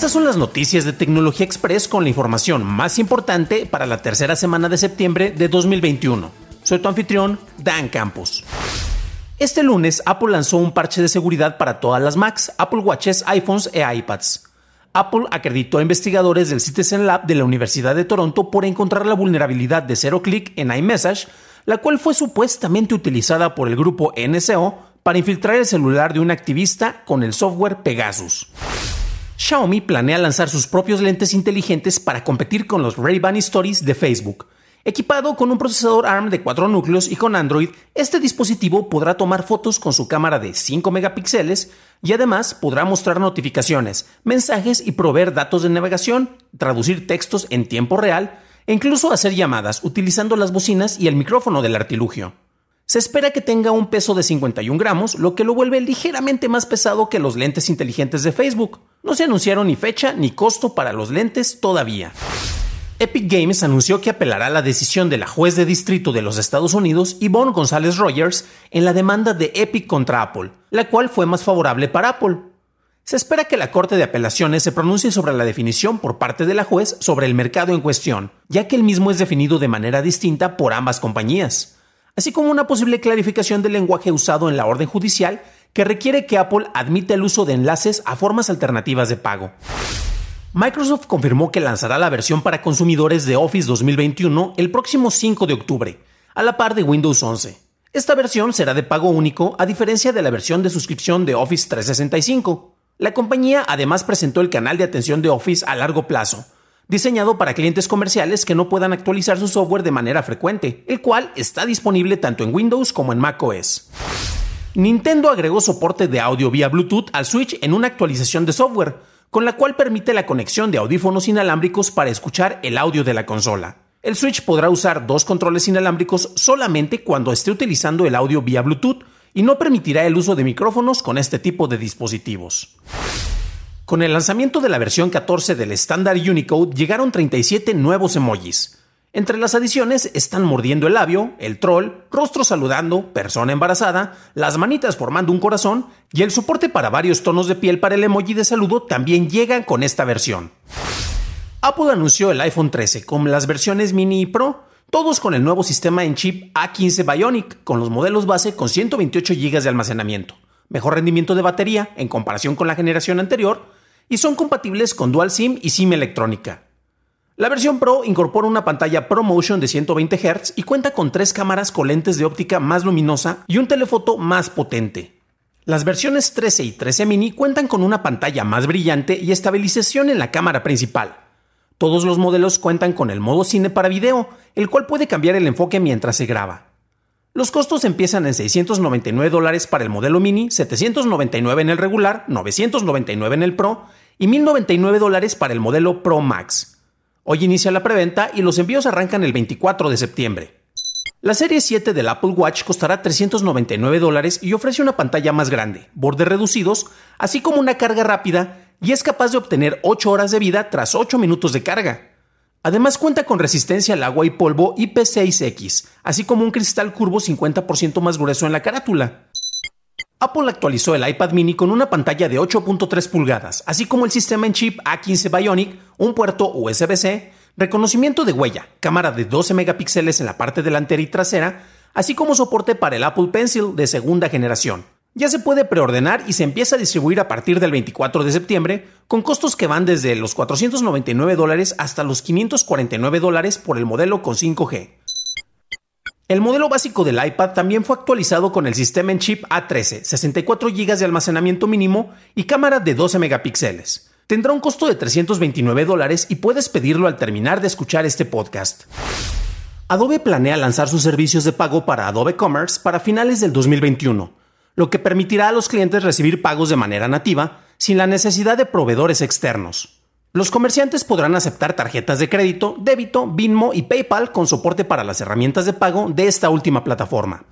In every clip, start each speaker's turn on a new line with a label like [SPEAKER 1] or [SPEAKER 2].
[SPEAKER 1] Estas son las noticias de Tecnología Express con la información más importante para la tercera semana de septiembre de 2021. Soy tu anfitrión, Dan Campos. Este lunes, Apple lanzó un parche de seguridad para todas las Macs, Apple Watches, iPhones e iPads. Apple acreditó a investigadores del Citizen Lab de la Universidad de Toronto por encontrar la vulnerabilidad de cero clic en iMessage, la cual fue supuestamente utilizada por el grupo NSO para infiltrar el celular de un activista con el software Pegasus. Xiaomi planea lanzar sus propios lentes inteligentes para competir con los Ray-Ban Stories de Facebook. Equipado con un procesador ARM de 4 núcleos y con Android, este dispositivo podrá tomar fotos con su cámara de 5 megapíxeles y además podrá mostrar notificaciones, mensajes y proveer datos de navegación, traducir textos en tiempo real e incluso hacer llamadas utilizando las bocinas y el micrófono del artilugio. Se espera que tenga un peso de 51 gramos, lo que lo vuelve ligeramente más pesado que los lentes inteligentes de Facebook. No se anunciaron ni fecha ni costo para los lentes todavía. Epic Games anunció que apelará la decisión de la juez de distrito de los Estados Unidos, Yvonne González Rogers, en la demanda de Epic contra Apple, la cual fue más favorable para Apple. Se espera que la Corte de Apelaciones se pronuncie sobre la definición por parte de la juez sobre el mercado en cuestión, ya que el mismo es definido de manera distinta por ambas compañías así como una posible clarificación del lenguaje usado en la orden judicial que requiere que Apple admita el uso de enlaces a formas alternativas de pago. Microsoft confirmó que lanzará la versión para consumidores de Office 2021 el próximo 5 de octubre, a la par de Windows 11. Esta versión será de pago único a diferencia de la versión de suscripción de Office 365. La compañía además presentó el canal de atención de Office a largo plazo, diseñado para clientes comerciales que no puedan actualizar su software de manera frecuente, el cual está disponible tanto en Windows como en macOS. Nintendo agregó soporte de audio vía Bluetooth al Switch en una actualización de software, con la cual permite la conexión de audífonos inalámbricos para escuchar el audio de la consola. El Switch podrá usar dos controles inalámbricos solamente cuando esté utilizando el audio vía Bluetooth y no permitirá el uso de micrófonos con este tipo de dispositivos. Con el lanzamiento de la versión 14 del estándar Unicode llegaron 37 nuevos emojis. Entre las adiciones están mordiendo el labio, el troll, rostro saludando, persona embarazada, las manitas formando un corazón y el soporte para varios tonos de piel para el emoji de saludo también llegan con esta versión. Apple anunció el iPhone 13 con las versiones mini y Pro, todos con el nuevo sistema en chip A15 Bionic, con los modelos base con 128 GB de almacenamiento, mejor rendimiento de batería en comparación con la generación anterior, y son compatibles con Dual SIM y SIM electrónica. La versión Pro incorpora una pantalla ProMotion de 120 Hz y cuenta con tres cámaras con lentes de óptica más luminosa y un telefoto más potente. Las versiones 13 y 13 mini cuentan con una pantalla más brillante y estabilización en la cámara principal. Todos los modelos cuentan con el modo cine para video, el cual puede cambiar el enfoque mientras se graba. Los costos empiezan en 699 dólares para el modelo mini, 799 en el regular, 999 en el Pro y 1.099 dólares para el modelo Pro Max. Hoy inicia la preventa y los envíos arrancan el 24 de septiembre. La serie 7 del Apple Watch costará 399 dólares y ofrece una pantalla más grande, bordes reducidos, así como una carga rápida y es capaz de obtener 8 horas de vida tras 8 minutos de carga. Además cuenta con resistencia al agua y polvo IP6X, así como un cristal curvo 50% más grueso en la carátula. Apple actualizó el iPad mini con una pantalla de 8.3 pulgadas, así como el sistema en chip A15 Bionic, un puerto USB-C, reconocimiento de huella, cámara de 12 megapíxeles en la parte delantera y trasera, así como soporte para el Apple Pencil de segunda generación. Ya se puede preordenar y se empieza a distribuir a partir del 24 de septiembre, con costos que van desde los 499 dólares hasta los 549 dólares por el modelo con 5G. El modelo básico del iPad también fue actualizado con el sistema en chip A13, 64 GB de almacenamiento mínimo y cámara de 12 megapíxeles. Tendrá un costo de 329 dólares y puedes pedirlo al terminar de escuchar este podcast. Adobe planea lanzar sus servicios de pago para Adobe Commerce para finales del 2021, lo que permitirá a los clientes recibir pagos de manera nativa sin la necesidad de proveedores externos. Los comerciantes podrán aceptar tarjetas de crédito, débito, Venmo y PayPal con soporte para las herramientas de pago de esta última plataforma.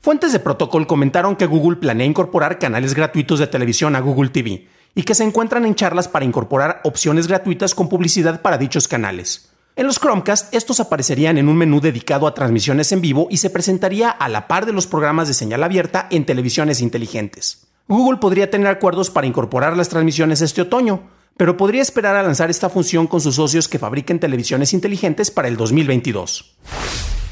[SPEAKER 1] Fuentes de protocolo comentaron que Google planea incorporar canales gratuitos de televisión a Google TV y que se encuentran en charlas para incorporar opciones gratuitas con publicidad para dichos canales. En los Chromecast, estos aparecerían en un menú dedicado a transmisiones en vivo y se presentaría a la par de los programas de señal abierta en televisiones inteligentes. Google podría tener acuerdos para incorporar las transmisiones este otoño, pero podría esperar a lanzar esta función con sus socios que fabriquen televisiones inteligentes para el 2022.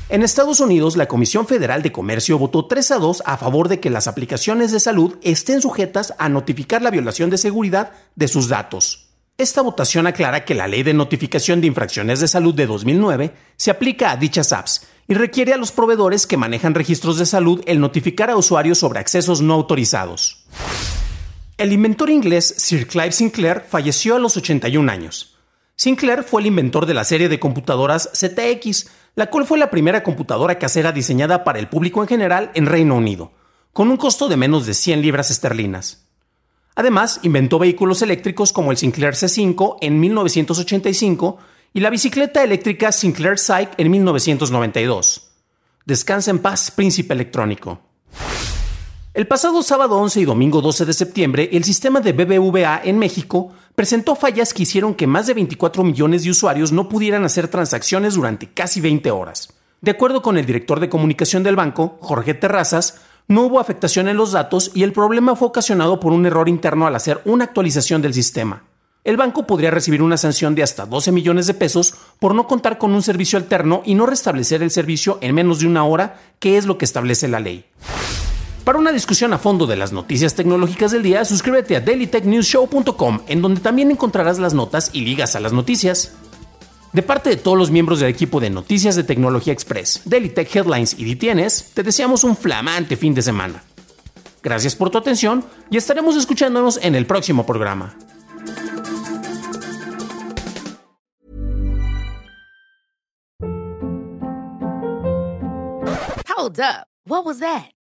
[SPEAKER 1] En Estados Unidos, la Comisión Federal de Comercio votó 3 a 2 a favor de que las aplicaciones de salud estén sujetas a notificar la violación de seguridad de sus datos. Esta votación aclara que la Ley de Notificación de Infracciones de Salud de 2009 se aplica a dichas apps y requiere a los proveedores que manejan registros de salud el notificar a usuarios sobre accesos no autorizados. El inventor inglés Sir Clive Sinclair falleció a los 81 años. Sinclair fue el inventor de la serie de computadoras ZX, la cual fue la primera computadora casera diseñada para el público en general en Reino Unido, con un costo de menos de 100 libras esterlinas. Además, inventó vehículos eléctricos como el Sinclair C5 en 1985 y la bicicleta eléctrica Sinclair Psyche en 1992. Descansa en paz, príncipe electrónico. El pasado sábado 11 y domingo 12 de septiembre, el sistema de BBVA en México presentó fallas que hicieron que más de 24 millones de usuarios no pudieran hacer transacciones durante casi 20 horas. De acuerdo con el director de comunicación del banco, Jorge Terrazas, no hubo afectación en los datos y el problema fue ocasionado por un error interno al hacer una actualización del sistema. El banco podría recibir una sanción de hasta 12 millones de pesos por no contar con un servicio alterno y no restablecer el servicio en menos de una hora, que es lo que establece la ley. Para una discusión a fondo de las noticias tecnológicas del día, suscríbete a dailytechnewsshow.com, en donde también encontrarás las notas y ligas a las noticias. De parte de todos los miembros del equipo de Noticias de Tecnología Express, Daily Tech Headlines y DTNs, te deseamos un flamante fin de semana. Gracias por tu atención y estaremos escuchándonos en el próximo programa.
[SPEAKER 2] Hold up. What was that?